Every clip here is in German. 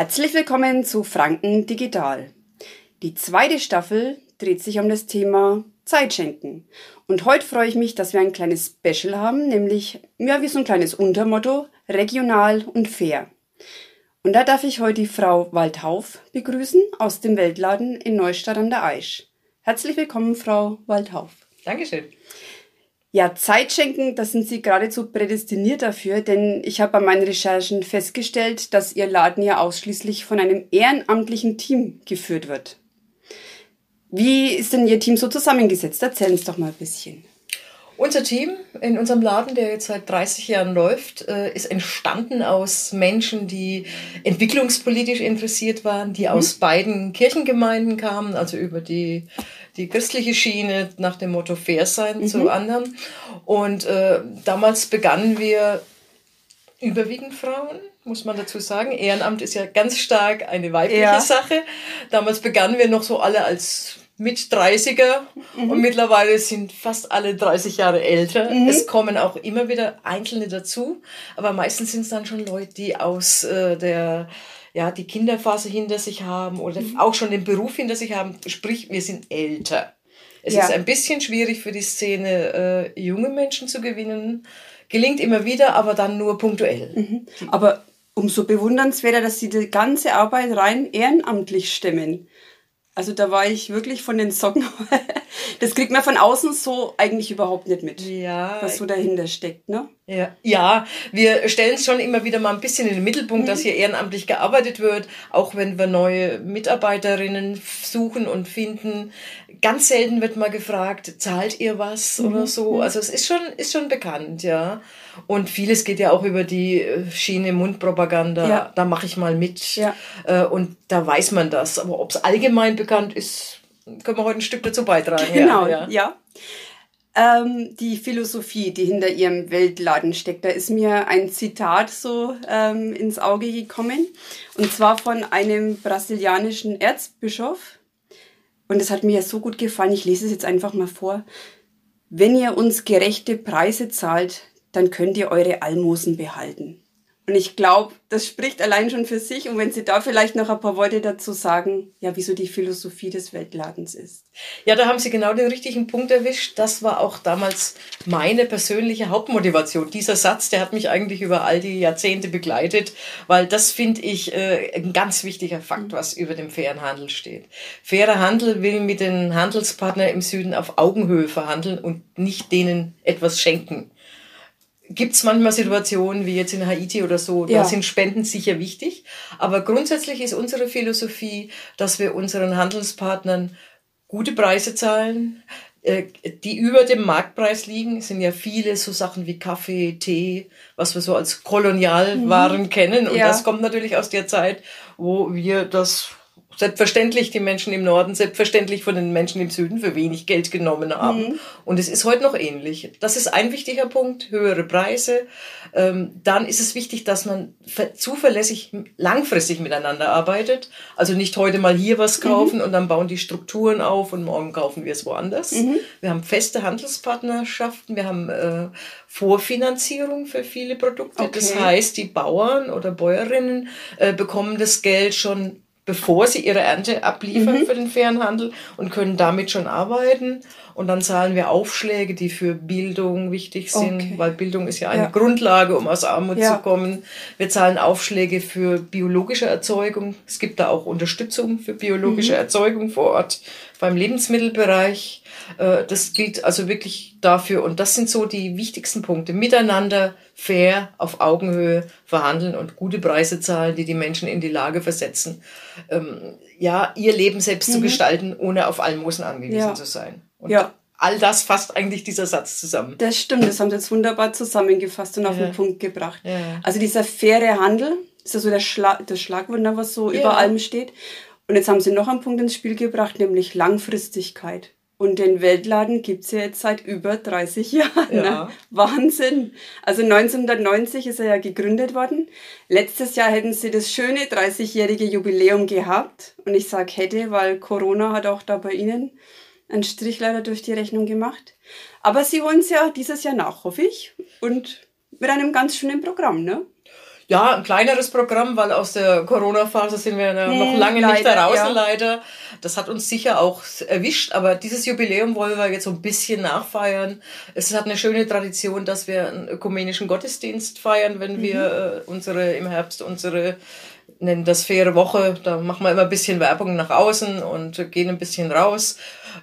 Herzlich willkommen zu Franken Digital. Die zweite Staffel dreht sich um das Thema Zeit schenken. Und heute freue ich mich, dass wir ein kleines Special haben, nämlich ja, wie so ein kleines Untermotto, regional und fair. Und da darf ich heute die Frau Waldhauf begrüßen aus dem Weltladen in Neustadt an der Aisch. Herzlich willkommen, Frau Waldhauf. Dankeschön. Ja, Zeit schenken, da sind Sie geradezu prädestiniert dafür, denn ich habe bei meinen Recherchen festgestellt, dass Ihr Laden ja ausschließlich von einem ehrenamtlichen Team geführt wird. Wie ist denn Ihr Team so zusammengesetzt? Erzählen Sie doch mal ein bisschen. Unser Team in unserem Laden, der jetzt seit 30 Jahren läuft, äh, ist entstanden aus Menschen, die entwicklungspolitisch interessiert waren, die aus mhm. beiden Kirchengemeinden kamen, also über die, die christliche Schiene nach dem Motto Fair sein mhm. zu anderen. Und äh, damals begannen wir überwiegend Frauen, muss man dazu sagen. Ehrenamt ist ja ganz stark eine weibliche ja. Sache. Damals begannen wir noch so alle als mit 30er mhm. und mittlerweile sind fast alle 30 Jahre älter. Mhm. Es kommen auch immer wieder Einzelne dazu, aber meistens sind es dann schon Leute, die aus äh, der ja, die Kinderphase hinter sich haben oder mhm. auch schon den Beruf hinter sich haben, sprich, wir sind älter. Es ja. ist ein bisschen schwierig für die Szene, äh, junge Menschen zu gewinnen. Gelingt immer wieder, aber dann nur punktuell. Mhm. Aber umso bewundernswerter, dass sie die ganze Arbeit rein ehrenamtlich stemmen. Also da war ich wirklich von den Socken. Das kriegt man von außen so eigentlich überhaupt nicht mit, ja, was so dahinter steckt, ne? Ja, ja wir stellen es schon immer wieder mal ein bisschen in den Mittelpunkt, mhm. dass hier ehrenamtlich gearbeitet wird, auch wenn wir neue Mitarbeiterinnen suchen und finden. Ganz selten wird mal gefragt, zahlt ihr was mhm. oder so? Mhm. Also es ist schon, ist schon bekannt, ja. Und vieles geht ja auch über die äh, Schiene Mundpropaganda. Ja. Da mache ich mal mit. Ja. Äh, und da weiß man das. Aber ob es allgemein bekannt ist, können wir heute ein Stück dazu beitragen. Genau, ja. ja. Ähm, die Philosophie, die hinter ihrem Weltladen steckt, da ist mir ein Zitat so ähm, ins Auge gekommen. Und zwar von einem brasilianischen Erzbischof. Und es hat mir so gut gefallen, ich lese es jetzt einfach mal vor. Wenn ihr uns gerechte Preise zahlt, dann könnt ihr eure Almosen behalten. Und ich glaube, das spricht allein schon für sich. Und wenn Sie da vielleicht noch ein paar Worte dazu sagen, ja, wieso die Philosophie des Weltladens ist. Ja, da haben Sie genau den richtigen Punkt erwischt. Das war auch damals meine persönliche Hauptmotivation. Dieser Satz, der hat mich eigentlich über all die Jahrzehnte begleitet, weil das finde ich äh, ein ganz wichtiger Fakt, was über dem fairen Handel steht. Fairer Handel will mit den Handelspartnern im Süden auf Augenhöhe verhandeln und nicht denen etwas schenken gibt es manchmal Situationen wie jetzt in Haiti oder so, da ja. sind Spenden sicher wichtig. Aber grundsätzlich ist unsere Philosophie, dass wir unseren Handelspartnern gute Preise zahlen, äh, die über dem Marktpreis liegen. Es sind ja viele so Sachen wie Kaffee, Tee, was wir so als Kolonialwaren mhm. kennen. Und ja. das kommt natürlich aus der Zeit, wo wir das selbstverständlich die Menschen im Norden, selbstverständlich von den Menschen im Süden für wenig Geld genommen haben. Mhm. Und es ist heute noch ähnlich. Das ist ein wichtiger Punkt, höhere Preise. Ähm, dann ist es wichtig, dass man zuverlässig langfristig miteinander arbeitet. Also nicht heute mal hier was mhm. kaufen mhm. und dann bauen die Strukturen auf und morgen kaufen wir es woanders. Mhm. Wir haben feste Handelspartnerschaften, wir haben äh, Vorfinanzierung für viele Produkte. Okay. Das heißt, die Bauern oder Bäuerinnen äh, bekommen das Geld schon bevor sie ihre Ernte abliefern mhm. für den fairen Handel und können damit schon arbeiten. Und dann zahlen wir Aufschläge, die für Bildung wichtig sind, okay. weil Bildung ist ja eine ja. Grundlage, um aus Armut ja. zu kommen. Wir zahlen Aufschläge für biologische Erzeugung. Es gibt da auch Unterstützung für biologische mhm. Erzeugung vor Ort beim Lebensmittelbereich. Äh, das gilt also wirklich dafür. Und das sind so die wichtigsten Punkte. Miteinander fair, auf Augenhöhe verhandeln und gute Preise zahlen, die die Menschen in die Lage versetzen, ähm, ja, ihr Leben selbst mhm. zu gestalten, ohne auf Almosen angewiesen ja. zu sein. Und ja. all das fasst eigentlich dieser Satz zusammen. Das stimmt, das haben Sie jetzt wunderbar zusammengefasst und auf den Punkt gebracht. Ja. Also dieser faire Handel, ist ja so der Schlag, das Schlagwort, was so über allem steht. Und jetzt haben Sie noch einen Punkt ins Spiel gebracht, nämlich Langfristigkeit. Und den Weltladen gibt's ja jetzt seit über 30 Jahren. Ne? Ja. Ne? Wahnsinn. Also 1990 ist er ja gegründet worden. Letztes Jahr hätten sie das schöne 30-jährige Jubiläum gehabt. Und ich sag hätte, weil Corona hat auch da bei Ihnen einen Strich leider durch die Rechnung gemacht. Aber Sie holen es ja dieses Jahr nach, hoffe ich. Und mit einem ganz schönen Programm, ne? Ja, ein kleineres Programm, weil aus der Corona-Phase sind wir noch lange leider, nicht da raus, ja. leider. Das hat uns sicher auch erwischt, aber dieses Jubiläum wollen wir jetzt so ein bisschen nachfeiern. Es hat eine schöne Tradition, dass wir einen ökumenischen Gottesdienst feiern, wenn mhm. wir äh, unsere im Herbst unsere nennen das faire Woche. Da machen wir immer ein bisschen Werbung nach außen und gehen ein bisschen raus.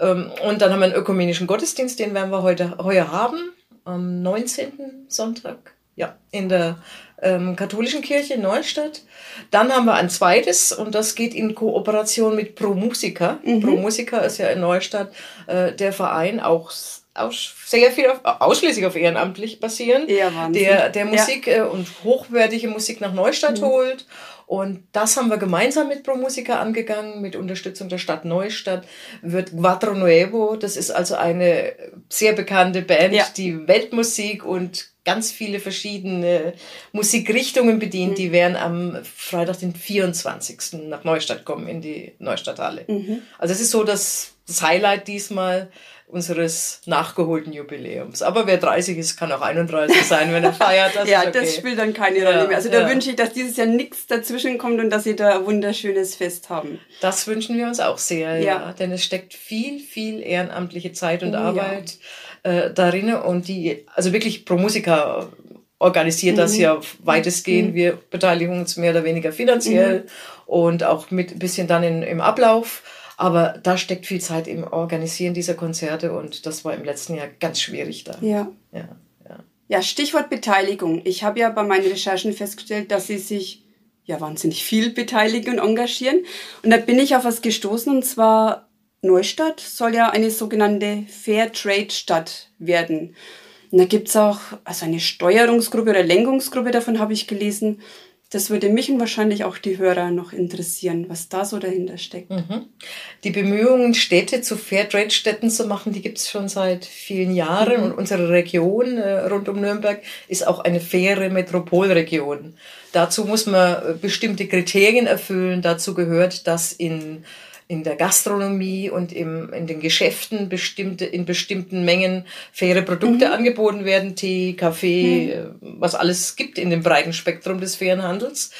Ähm, und dann haben wir einen ökumenischen Gottesdienst, den werden wir heute heuer haben, am 19. Sonntag, ja, in der ähm, katholischen Kirche in Neustadt. Dann haben wir ein zweites und das geht in Kooperation mit Pro Musica. Mhm. Pro Musica ist ja in Neustadt äh, der Verein auch aus, sehr viel auf, ausschließlich auf ehrenamtlich basieren, ja, der, der Musik ja. äh, und hochwertige Musik nach Neustadt mhm. holt. Und das haben wir gemeinsam mit Pro Musica angegangen, mit Unterstützung der Stadt Neustadt, wird Quattro Nuevo, das ist also eine sehr bekannte Band, ja. die Weltmusik und ganz viele verschiedene Musikrichtungen bedient. Mhm. Die werden am Freitag, den 24. nach Neustadt kommen, in die Neustadthalle. Mhm. Also es ist so das, das Highlight diesmal unseres nachgeholten Jubiläums. Aber wer 30 ist, kann auch 31 sein, wenn er feiert. Das ja, okay. das spielt dann keine Rolle ja, mehr. Also da ja. wünsche ich, dass dieses Jahr nichts dazwischen kommt und dass Sie da ein wunderschönes Fest haben. Das wünschen wir uns auch sehr, ja. ja. Denn es steckt viel, viel ehrenamtliche Zeit und oh, Arbeit äh, darin und die, also wirklich pro Musiker organisiert mhm. das ja weitestgehend. Mhm. Wir beteiligen uns mehr oder weniger finanziell mhm. und auch mit ein bisschen dann in, im Ablauf. Aber da steckt viel Zeit im Organisieren dieser Konzerte und das war im letzten Jahr ganz schwierig da. Ja. Ja, ja. ja Stichwort Beteiligung. Ich habe ja bei meinen Recherchen festgestellt, dass Sie sich ja wahnsinnig viel beteiligen und engagieren. Und da bin ich auf was gestoßen und zwar Neustadt soll ja eine sogenannte Fair Trade Stadt werden. Und da gibt's auch also eine Steuerungsgruppe oder Lenkungsgruppe, davon habe ich gelesen. Das würde mich und wahrscheinlich auch die Hörer noch interessieren, was da so dahinter steckt. Mhm. Die Bemühungen, Städte zu Fairtrade-Städten zu machen, die gibt's schon seit vielen Jahren. Mhm. Und unsere Region äh, rund um Nürnberg ist auch eine faire Metropolregion. Dazu muss man äh, bestimmte Kriterien erfüllen. Dazu gehört, dass in in der Gastronomie und im, in den Geschäften bestimmte, in bestimmten Mengen faire Produkte mhm. angeboten werden, Tee, Kaffee, mhm. was alles gibt in dem breiten Spektrum des fairen Handels.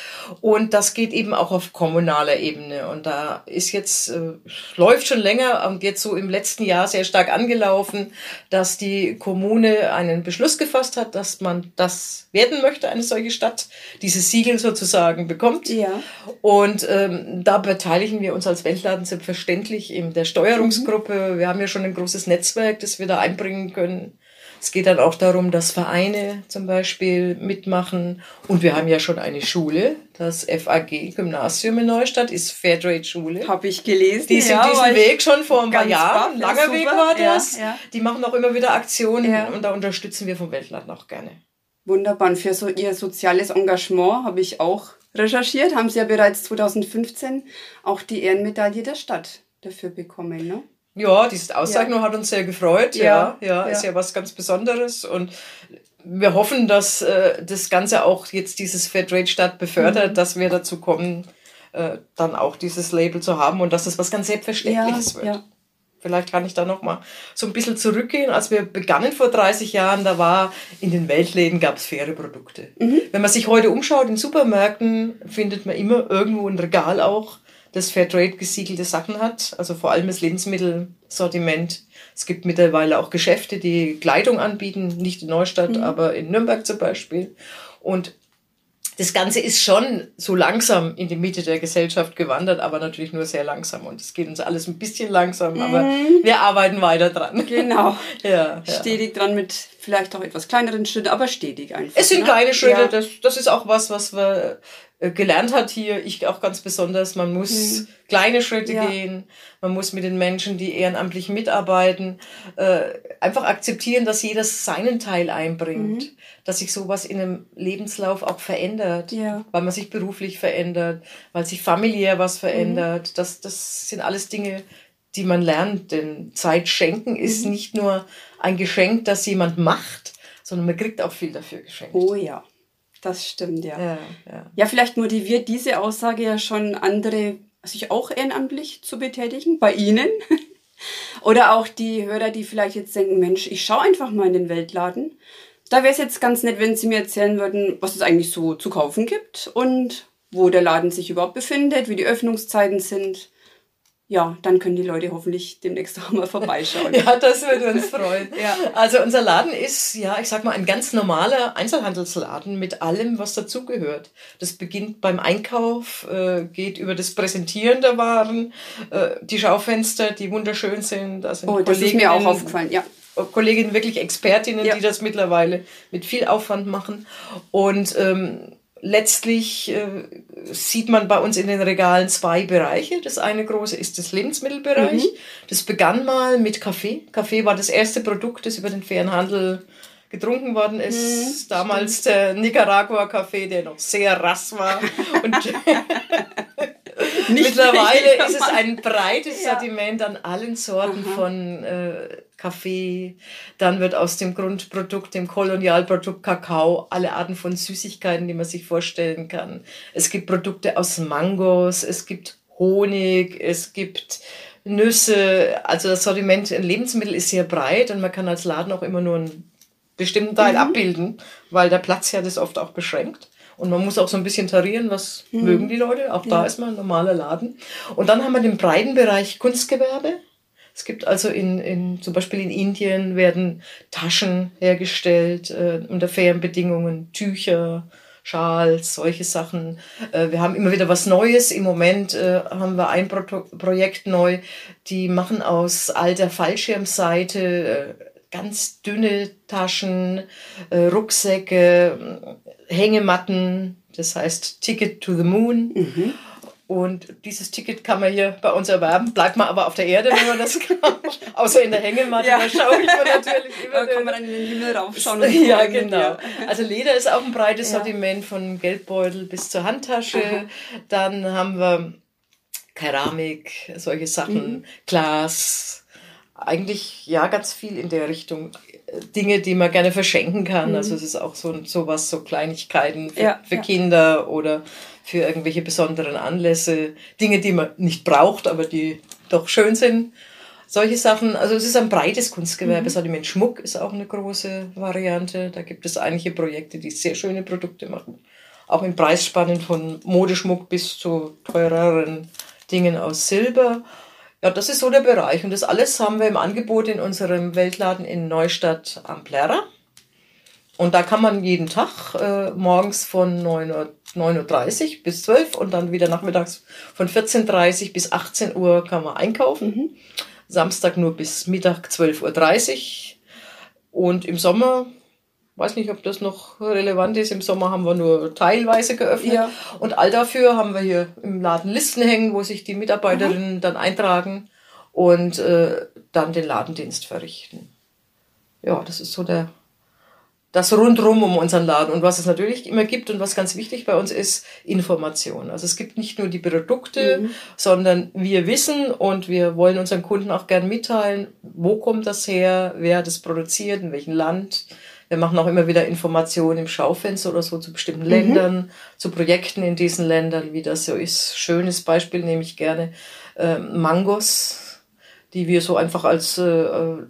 Und das geht eben auch auf kommunaler Ebene. Und da ist jetzt, äh, läuft schon länger und jetzt so im letzten Jahr sehr stark angelaufen, dass die Kommune einen Beschluss gefasst hat, dass man das werden möchte, eine solche Stadt, dieses Siegel sozusagen bekommt. Ja. Und ähm, da beteiligen wir uns als Weltladen werden selbstverständlich in der Steuerungsgruppe. Mhm. Wir haben ja schon ein großes Netzwerk, das wir da einbringen können. Es geht dann auch darum, dass Vereine zum Beispiel mitmachen. Und wir haben ja schon eine Schule, das FAG Gymnasium in Neustadt ist Fairtrade Schule. Habe ich gelesen. Die sind ja, diesen Weg schon vor ein paar Jahren. Langer ja, Weg war das. Ja, Die machen auch immer wieder Aktionen und da unterstützen wir vom Weltland auch gerne. Wunderbar. Und für so ihr soziales Engagement habe ich auch recherchiert, haben Sie ja bereits 2015 auch die Ehrenmedaille der Stadt dafür bekommen, ne? Ja, diese Auszeichnung ja. hat uns sehr gefreut. Ja, ja, ja, ist ja was ganz Besonderes und wir hoffen, dass äh, das Ganze auch jetzt dieses Fairtrade Stadt befördert, mhm. dass wir dazu kommen, äh, dann auch dieses Label zu haben und dass es das was ganz Selbstverständliches wird. Ja. Vielleicht kann ich da noch mal so ein bisschen zurückgehen. Als wir begannen vor 30 Jahren, da war in den Weltläden gab es faire Produkte. Mhm. Wenn man sich heute umschaut in Supermärkten, findet man immer irgendwo ein Regal auch, das Fairtrade gesiegelte Sachen hat. Also vor allem das Lebensmittelsortiment. Es gibt mittlerweile auch Geschäfte, die Kleidung anbieten, nicht in Neustadt, mhm. aber in Nürnberg zum Beispiel. Und das Ganze ist schon so langsam in die Mitte der Gesellschaft gewandert, aber natürlich nur sehr langsam. Und es geht uns alles ein bisschen langsam, aber mhm. wir arbeiten weiter dran. Genau. ja, ja. Stetig dran mit vielleicht auch etwas kleineren Schritten, aber stetig einfach. Es sind ne? kleine Schritte, ja. das, das ist auch was, was wir gelernt hat hier, ich auch ganz besonders, man muss mhm. kleine Schritte ja. gehen, man muss mit den Menschen, die ehrenamtlich mitarbeiten, äh, einfach akzeptieren, dass jeder seinen Teil einbringt, mhm. dass sich sowas in einem Lebenslauf auch verändert, ja. weil man sich beruflich verändert, weil sich familiär was verändert. Mhm. Das, das sind alles Dinge, die man lernt, denn Zeit schenken ist mhm. nicht nur ein Geschenk, das jemand macht, sondern man kriegt auch viel dafür geschenkt. Oh ja. Das stimmt, ja. Ja, ja. ja, vielleicht motiviert diese Aussage ja schon andere, sich auch ehrenamtlich zu betätigen, bei Ihnen. Oder auch die Hörer, die vielleicht jetzt denken, Mensch, ich schaue einfach mal in den Weltladen. da wäre es jetzt ganz nett, wenn Sie mir erzählen würden, was es eigentlich so zu kaufen gibt und wo der Laden sich überhaupt befindet, wie die Öffnungszeiten sind ja, dann können die Leute hoffentlich demnächst auch mal vorbeischauen. ja, das würde uns freuen. ja. Also unser Laden ist, ja, ich sag mal, ein ganz normaler Einzelhandelsladen mit allem, was dazugehört. Das beginnt beim Einkauf, äh, geht über das Präsentieren der Waren, äh, die Schaufenster, die wunderschön sind. Da sind oh, das ist mir auch aufgefallen, ja. Kolleginnen, wirklich Expertinnen, ja. die das mittlerweile mit viel Aufwand machen. Und ähm, letztlich äh, sieht man bei uns in den Regalen zwei Bereiche. Das eine große ist das Lebensmittelbereich. Mhm. Das begann mal mit Kaffee. Kaffee war das erste Produkt, das über den fairen Handel getrunken worden ist. Mhm, Damals stimmt. der Nicaragua-Kaffee, der noch sehr rass war. Und mittlerweile ist es ein breites ja. Sortiment an allen Sorten Aha. von äh, Kaffee, dann wird aus dem Grundprodukt, dem Kolonialprodukt Kakao, alle Arten von Süßigkeiten, die man sich vorstellen kann. Es gibt Produkte aus Mangos, es gibt Honig, es gibt Nüsse. Also das Sortiment in Lebensmitteln ist sehr breit und man kann als Laden auch immer nur einen bestimmten Teil mhm. abbilden, weil der Platz ja das oft auch beschränkt. Und man muss auch so ein bisschen tarieren, was mhm. mögen die Leute. Auch da ja. ist man ein normaler Laden. Und dann haben wir den breiten Bereich Kunstgewerbe. Es gibt also in, in zum Beispiel in Indien werden Taschen hergestellt äh, unter fairen Bedingungen, Tücher, Schals, solche Sachen. Äh, wir haben immer wieder was Neues. Im Moment äh, haben wir ein Pro Projekt neu, die machen aus alter Fallschirmseite äh, ganz dünne Taschen, äh, Rucksäcke, Hängematten, das heißt Ticket to the Moon. Mhm. Und dieses Ticket kann man hier bei uns erwerben. Bleibt man aber auf der Erde, wenn man das kauft. Außer in der Hängematte, ja. da schaue ich mir natürlich immer. Da kann man dann in den Himmel raufschauen. ja, genau. Also Leder ist auch ein breites ja. Sortiment von Geldbeutel bis zur Handtasche. Aha. Dann haben wir Keramik, solche Sachen, mhm. Glas. Eigentlich ja ganz viel in der Richtung. Dinge, die man gerne verschenken kann. Mhm. Also es ist auch so sowas, so Kleinigkeiten für, ja, für Kinder oder für irgendwelche besonderen Anlässe, Dinge, die man nicht braucht, aber die doch schön sind. Solche Sachen, also es ist ein breites Kunstgewerbe. Mhm. Sortiment Schmuck ist auch eine große Variante. Da gibt es einige Projekte, die sehr schöne Produkte machen. Auch in Preisspannen von Modeschmuck bis zu teureren Dingen aus Silber. Ja, das ist so der Bereich. Und das alles haben wir im Angebot in unserem Weltladen in Neustadt am Plärrer. Und da kann man jeden Tag äh, morgens von 9.30 Uhr 9.30 Uhr bis 12 und dann wieder nachmittags von 14.30 Uhr bis 18 Uhr kann man einkaufen. Mhm. Samstag nur bis Mittag 12.30 Uhr. Und im Sommer, weiß nicht, ob das noch relevant ist, im Sommer haben wir nur teilweise geöffnet. Ja. Und all dafür haben wir hier im Laden Listen hängen, wo sich die Mitarbeiterinnen mhm. dann eintragen und äh, dann den Ladendienst verrichten. Ja, das ist so der das rundrum um unseren Laden. Und was es natürlich immer gibt und was ganz wichtig bei uns ist, Information. Also es gibt nicht nur die Produkte, mhm. sondern wir wissen und wir wollen unseren Kunden auch gern mitteilen, wo kommt das her, wer hat es produziert, in welchem Land. Wir machen auch immer wieder Informationen im Schaufenster oder so zu bestimmten mhm. Ländern, zu Projekten in diesen Ländern, wie das so ist. Schönes Beispiel nehme ich gerne. Ähm, Mangos die wir so einfach als äh,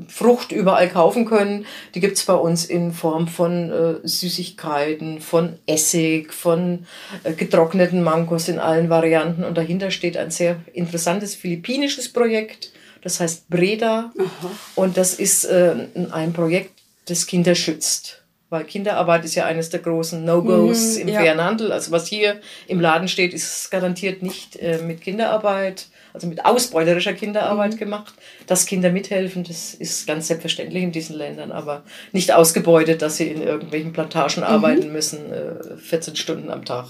Frucht überall kaufen können. Die gibt's bei uns in Form von äh, Süßigkeiten, von Essig, von äh, getrockneten Mangos in allen Varianten. Und dahinter steht ein sehr interessantes philippinisches Projekt, das heißt Breda. Aha. Und das ist äh, ein Projekt, das Kinder schützt weil Kinderarbeit ist ja eines der großen No-Gos mhm, im ja. fairen Handel. Also was hier im Laden steht, ist garantiert nicht äh, mit Kinderarbeit also mit ausbeuterischer Kinderarbeit mhm. gemacht. Dass Kinder mithelfen, das ist ganz selbstverständlich in diesen Ländern, aber nicht ausgebeutet, dass sie in irgendwelchen Plantagen mhm. arbeiten müssen, äh, 14 Stunden am Tag.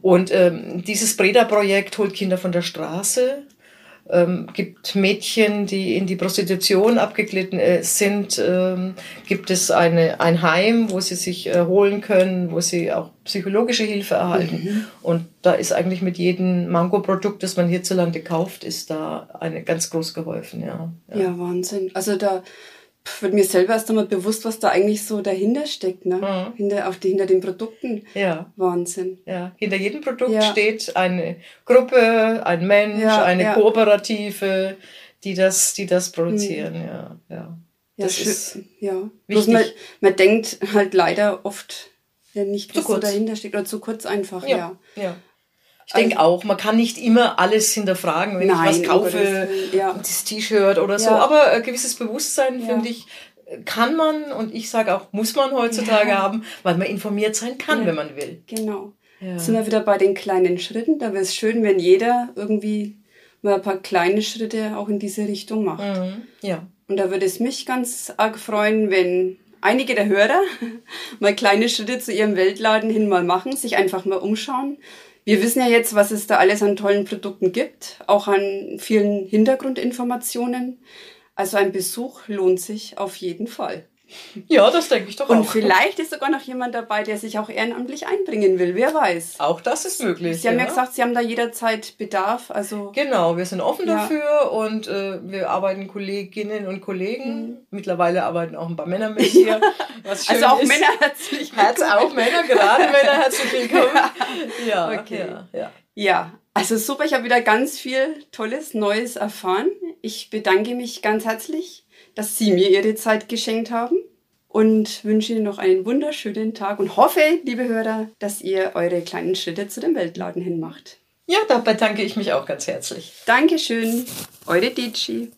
Und ähm, dieses Breda-Projekt holt Kinder von der Straße ähm, gibt Mädchen, die in die Prostitution abgeglitten äh, sind, ähm, gibt es eine, ein Heim, wo sie sich erholen können, wo sie auch psychologische Hilfe erhalten. Mhm. Und da ist eigentlich mit jedem Mango-Produkt, das man hierzulande kauft, ist da eine ganz groß geholfen. Ja, ja. ja Wahnsinn. Also da wird mir selber erst einmal bewusst, was da eigentlich so dahinter steckt, ne? Mhm. Hinter, auf die, hinter den Produkten. Ja. Wahnsinn. Ja. Hinter jedem Produkt ja. steht eine Gruppe, ein Mensch, ja, eine ja. Kooperative, die das, die das produzieren, mhm. ja, ja. Ja, Das schö- ist ja. Bloß wichtig. man, man denkt halt leider oft ja, nicht, was so dahinter steckt. Oder zu kurz einfach, ja. ja. Ich denke auch, man kann nicht immer alles hinterfragen, wenn Nein, ich was kaufe, Willen, ja. das T-Shirt oder so. Ja. Aber ein gewisses Bewusstsein, Ja. finde ich, kann man und ich sage auch, muss man heutzutage haben, weil man informiert sein kann, wenn man will. Genau. Sind wir wieder bei den kleinen Schritten. Da wäre es schön, wenn jeder irgendwie mal ein paar kleine Schritte auch in diese Richtung macht. Mhm. Ja. Und da würde es mich ganz arg freuen, wenn einige der Hörer mal kleine Schritte zu ihrem Weltladen hin mal machen, sich einfach mal umschauen. Wir wissen ja jetzt, was es da alles an tollen Produkten gibt, auch an vielen Hintergrundinformationen. Also ein Besuch lohnt sich auf jeden Fall. Ja, das denke ich doch Und auch. vielleicht ist sogar noch jemand dabei, der sich auch ehrenamtlich einbringen will. Wer weiß. Auch das ist möglich. Sie haben ja gesagt, Sie haben da jederzeit Bedarf. Also Genau, wir sind offen Ja. dafür und äh, wir arbeiten Kolleginnen und Kollegen. Mhm. Mittlerweile arbeiten auch ein paar Männer mit hier. Also auch ist. Männer herzlich Herz willkommen. auch Männer, gerade Männer, herzlich willkommen. Ja, Okay. ja. Ja, also super, ich habe wieder ganz viel Tolles, Neues erfahren. Ich bedanke mich ganz herzlich, dass Sie mir Ihre Zeit geschenkt haben und wünsche Ihnen noch einen wunderschönen Tag und hoffe, liebe Hörer, dass ihr eure kleinen Schritte zu dem Weltladen hin macht. Ja, dabei danke ich mich auch ganz herzlich. Dankeschön, eure Dici.